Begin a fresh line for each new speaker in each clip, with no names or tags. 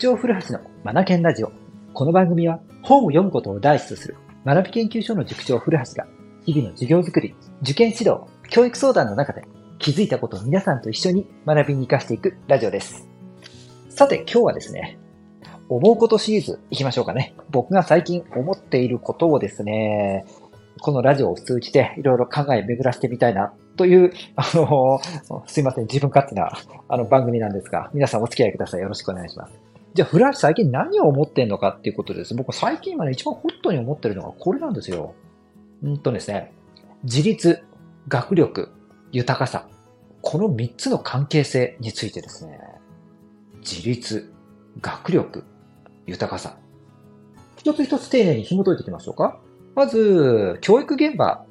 長古橋のマナケンラジオ。この番組は本を読むことを第一とする学び研究所の塾長古橋が日々の授業づくり、受験指導、教育相談の中で気づいたことを皆さんと一緒に学びに活かしていくラジオです。さて今日はですね、思うことシリーズ行きましょうかね。僕が最近思っていることをですね、このラジオを通じていろいろ考え巡らせてみたいなという、あの、すいません、自分勝手なあの番組なんですが、皆さんお付き合いください。よろしくお願いします。じゃあ、フラッシュ最近何を思ってんのかっていうことです。僕最近はね、一番ホットに思ってるのがこれなんですよ。うんとですね、自立、学力、豊かさ。この3つの関係性についてですね、自立、学力、豊かさ。一つ一つ丁寧に紐解いていきましょうか。まず、教育現場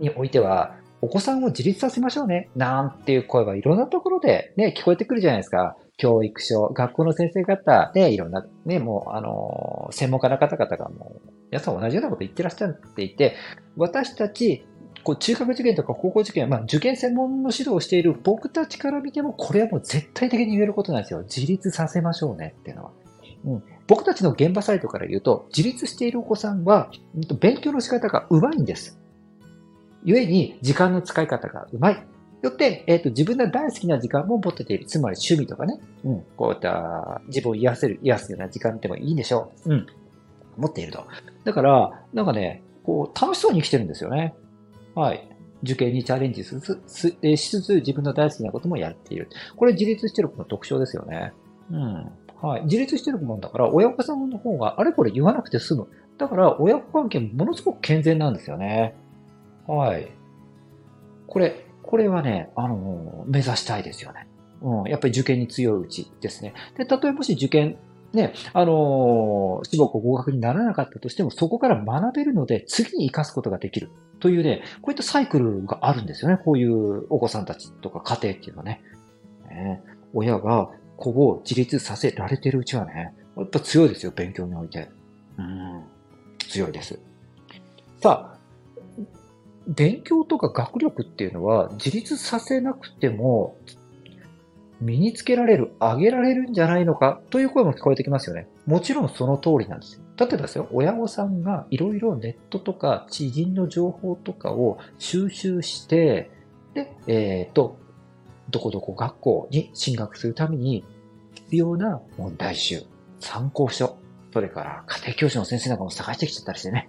においては、お子さんを自立させましょうね。なんていう声はいろんなところでね、聞こえてくるじゃないですか。教育書、学校の先生方で、いろんな、ね、もう、あの、専門家の方々がもう、皆さん同じようなこと言ってらっしゃっていて、私たち、こう中学受験とか高校受験、まあ、受験専門の指導をしている僕たちから見ても、これはもう絶対的に言えることなんですよ。自立させましょうねっていうのは。うん、僕たちの現場サイトから言うと、自立しているお子さんは、勉強の仕方が上手いんです。故に、時間の使い方が上手い。よって、えっ、ー、と、自分の大好きな時間も持ってている。つまり趣味とかね。うん。こういった自分を癒せる、癒すような時間でもいいんでしょう。うん。持っていると。だから、なんかね、こう、楽しそうに生きてるんですよね。はい。受験にチャレンジしつつ、しつつ自分の大好きなこともやっている。これ自立してる子の特徴ですよね。うん。はい。自立してる子もんだから、親御さんの方があれこれ言わなくて済む。だから、親子関係もものすごく健全なんですよね。はい。これ、これはね、あの、目指したいですよね。うん、やっぱり受験に強いうちですね。で、例えもし受験、ね、あのー、志望校合格にならなかったとしても、そこから学べるので、次に活かすことができる。というね、こういったサイクルがあるんですよね。こういうお子さんたちとか家庭っていうのはね。ね親が子を自立させられてるうちはね、やっぱ強いですよ、勉強において。うん、強いです。さあ、勉強とか学力っていうのは自立させなくても身につけられる、上げられるんじゃないのかという声も聞こえてきますよね。もちろんその通りなんですよ。例えばですよ、親御さんがいろいろネットとか知人の情報とかを収集して、で、えっ、ー、と、どこどこ学校に進学するために必要な問題集、参考書、それから家庭教師の先生なんかも探してきちゃったりしてね。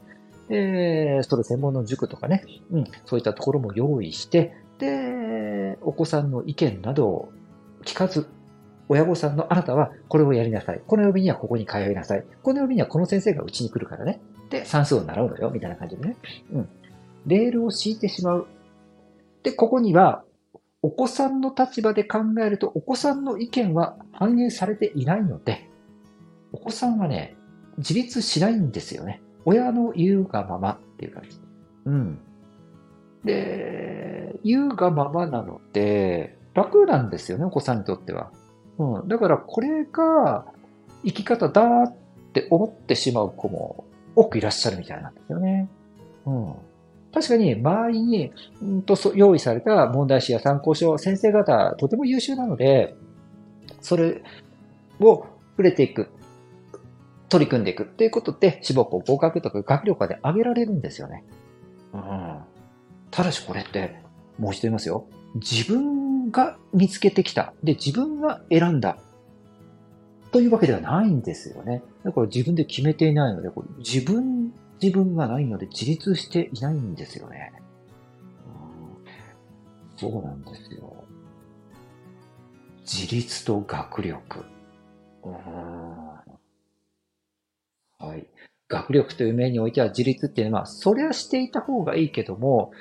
で、それ専門の塾とかね、うん、そういったところも用意して、で、お子さんの意見などを聞かず、親御さんのあなたはこれをやりなさい。この曜日にはここに通いなさい。この曜日にはこの先生がうちに来るからね。で、算数を習うのよ、みたいな感じでね。うん。レールを敷いてしまう。で、ここには、お子さんの立場で考えると、お子さんの意見は反映されていないので、お子さんはね、自立しないんですよね。親の言うがままっていう感じ。うん。で、言うがままなので、楽なんですよね、お子さんにとっては。うん。だからこれが生き方だって思ってしまう子も多くいらっしゃるみたいなんですよね。うん。確かに周りに、んと用意された問題集や参考書、先生方とても優秀なので、それを触れていく。取り組んでいくっていうことで、志望校合格とか学力で上げられるんですよね。うん。ただしこれって、もう一度言いますよ。自分が見つけてきた。で、自分が選んだ。というわけではないんですよね。だから自分で決めていないので、これ自分、自分がないので自立していないんですよね。うん、そうなんですよ。自立と学力。うんはい。学力という面においては自立っていうのは、それはしていた方がいいけども、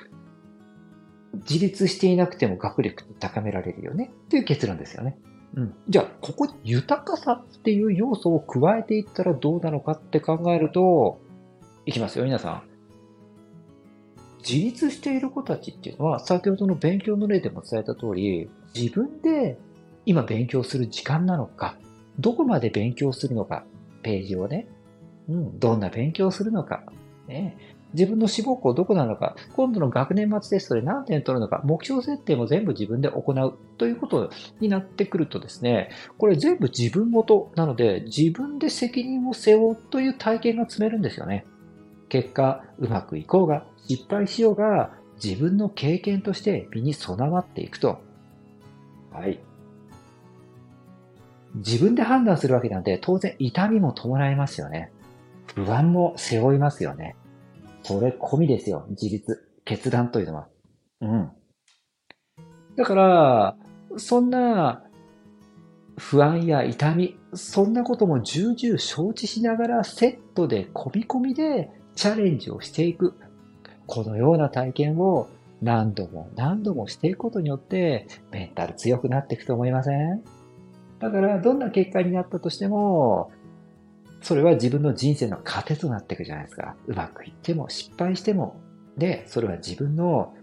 自立していなくても学力って高められるよねっていう結論ですよね。うん。じゃあ、ここに豊かさっていう要素を加えていったらどうなのかって考えると、いきますよ、皆さん。自立している子たちっていうのは、先ほどの勉強の例でも伝えた通り、自分で今勉強する時間なのか、どこまで勉強するのか、ページをね、うん、どんな勉強をするのか、ね自分の志望校どこなのか、今度の学年末テストで何点取るのか、目標設定も全部自分で行うということになってくるとですね、これ全部自分ごとなので、自分で責任を背負うという体験が積めるんですよね。結果、うまくいこうが、失敗しようが、自分の経験として身に備わっていくと。はい。自分で判断するわけなんで、当然痛みも伴いますよね。不安も背負いますよね。それ込みですよ。自立、決断というのは。うん。だから、そんな不安や痛み、そんなことも重々承知しながらセットで込み込みでチャレンジをしていく。このような体験を何度も何度もしていくことによってメンタル強くなっていくと思いません？だからどんな結果になったとしてもそれは自分の人生の糧となっていくじゃないですか。うまくいっても失敗しても。で、それは自分の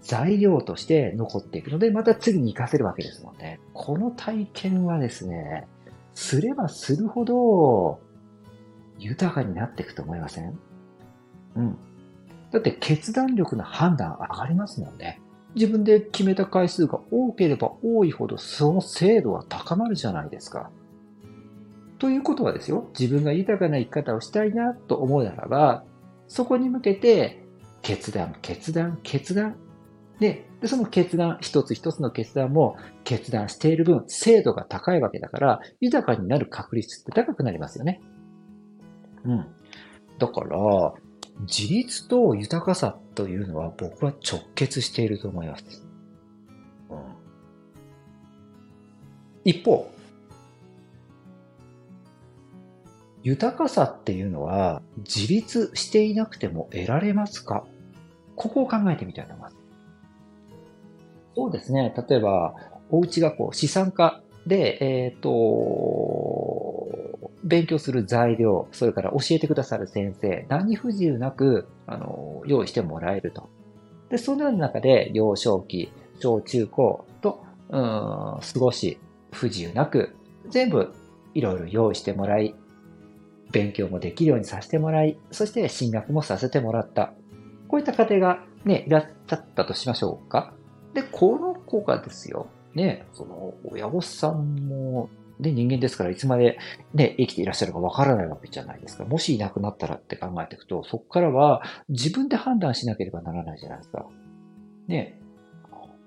材料として残っていくので、また次に活かせるわけですもんね。この体験はですね、すればするほど豊かになっていくと思いません？うん。だって決断力の判断上がりますもんね。自分で決めた回数が多ければ多いほどその精度は高まるじゃないですか。ということはですよ、自分が豊かな生き方をしたいなと思うならば、そこに向けて、決断、決断、決断。で、でその決断、一つ一つの決断も決断している分、精度が高いわけだから、豊かになる確率って高くなりますよね。うん。だから、自立と豊かさというのは僕は直結していると思います。うん、一方、豊かさっていうのは自立していなくても得られますか？ここを考えてみたいと思います。そうですね。例えば、お家がこう資産家で、えっ、ー、と、勉強する材料、それから教えてくださる先生、何不自由なく、あの、用意してもらえると。で、そのような中で、幼少期、小中高と、うん、過ごし、不自由なく、全部いろいろ用意してもらい、勉強もできるようにさせてもらい、そして進学もさせてもらった。こういった家庭がね、いらっしゃったとしましょうか。で、この子がですよ、ね、その親御さんも、ね、人間ですからいつまでね、生きていらっしゃるかわからないわけじゃないですか。もしいなくなったらって考えていくと、そこからは自分で判断しなければならないじゃないですか。ね、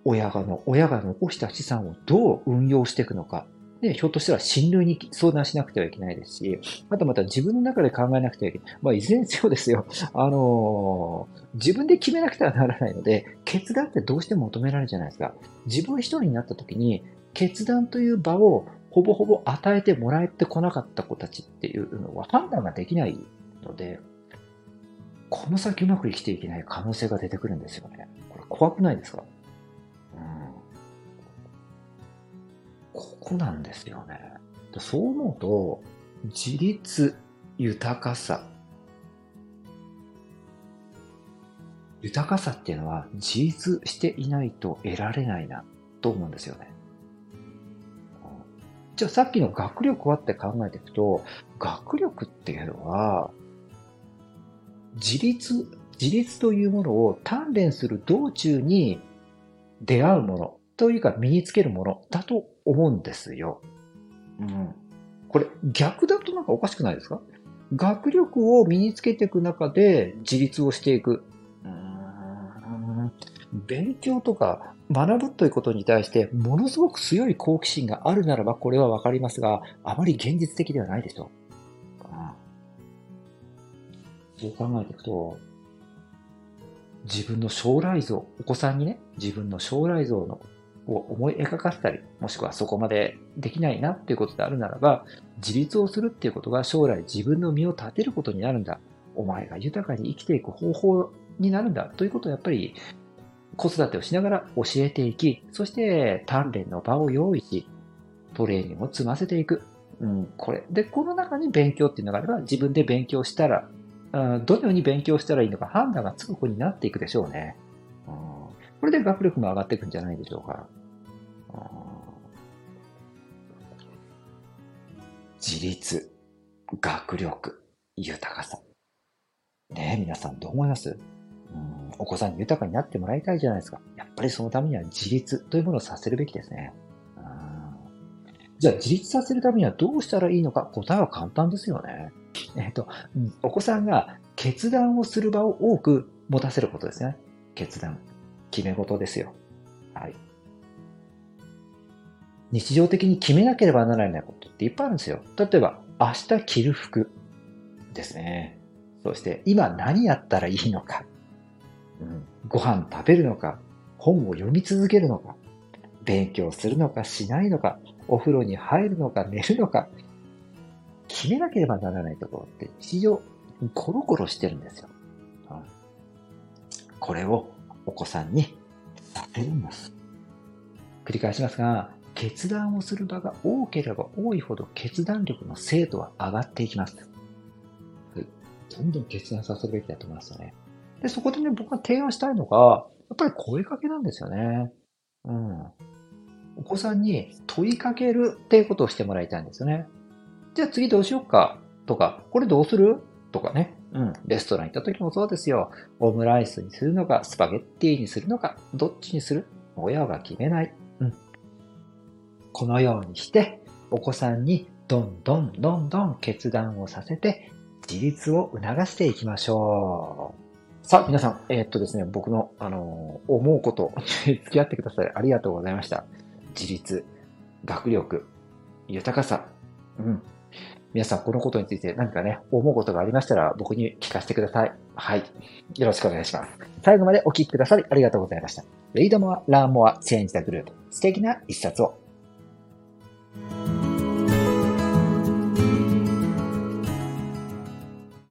親がの、親が残した資産をどう運用していくのか。で、ひょっとしたら親類に相談しなくてはいけないですし、あとまた自分の中で考えなくてはいけない。まあ、いずれにせよですよ。あのー、自分で決めなくてはならないので、決断ってどうしても求められるじゃないですか。自分一人になった時に、決断という場をほぼほぼ与えてもらえてこなかった子たちっていうのは判断ができないので、この先うまく生きていけない可能性が出てくるんですよね。これ怖くないですか？こなんですよね。そう思うと、自立、豊かさ。豊かさっていうのは自立していないと得られないなと思うんですよね。じゃあさっきの学力はって考えていくと、学力っていうのは、自立、自立というものを鍛錬する道中に出会うものというか身につけるものだと思うんですよ。うん。これ逆だとなんかおかしくないですか？学力を身につけていく中で自立をしていく。うん勉強とか学ぶということに対してものすごく強い好奇心があるならばこれはわかりますが、あまり現実的ではないでしょう。そう考えていくと、自分の将来像、お子さんにね、自分の将来像のを思い描かせたり、もしくはそこまでできないなっていうことであるならば、自立をするっていうことが将来自分の身を立てることになるんだ。お前が豊かに生きていく方法になるんだ。ということをやっぱり子育てをしながら教えていき、そして鍛錬の場を用意し、トレーニングを積ませていく。うん、これ。で、この中に勉強っていうのがあれば、自分で勉強したら、どのように勉強したらいいのか判断がつく子になっていくでしょうね。うん、これで学力も上がっていくんじゃないでしょうか。自立、学力、豊かさ。ねえ、皆さんどう思います？うんお子さんに豊かになってもらいたいじゃないですか。やっぱりそのためには自立というものをさせるべきですね。うんじゃあ自立させるためにはどうしたらいいのか？答えは簡単ですよね。えっと、お子さんが決断をする場を多く持たせることですね。決断。決め事ですよ。はい。日常的に決めなければならないことっていっぱいあるんですよ。例えば、明日着る服ですね。そして、今何やったらいいのか。うん、ご飯食べるのか。本を読み続けるのか。勉強するのかしないのか。お風呂に入るのか寝るのか。決めなければならないところって日常コロコロしてるんですよ。うんこれをお子さんにさせるんです。繰り返しますが、決断をする場が多ければ多いほど決断力の精度は上がっていきます。はいどんどん決断させるべきだと思いますよね。で、そこでね、僕が提案したいのが、やっぱり声かけなんですよね。うん。お子さんに問いかけるっていうことをしてもらいたいんですよね。じゃあ次どうしようか？とか、これどうする？とかね。うん。レストラン行った時もそうですよ。オムライスにするのか、スパゲッティにするのか、どっちにする？親が決めない。このようにして、お子さんにどんどんどんどん決断をさせて、自立を促していきましょう。さあ、皆さん、えーっとですね、僕の、あのー思うこと付き合ってください。ありがとうございました。自立、学力、豊かさ。うん。皆さん、このことについて何かね、思うことがありましたら、僕に聞かせてください。はい。よろしくお願いします。最後までお聞きくださりありがとうございました。Read more, learn more, change the group. 素敵な一冊を。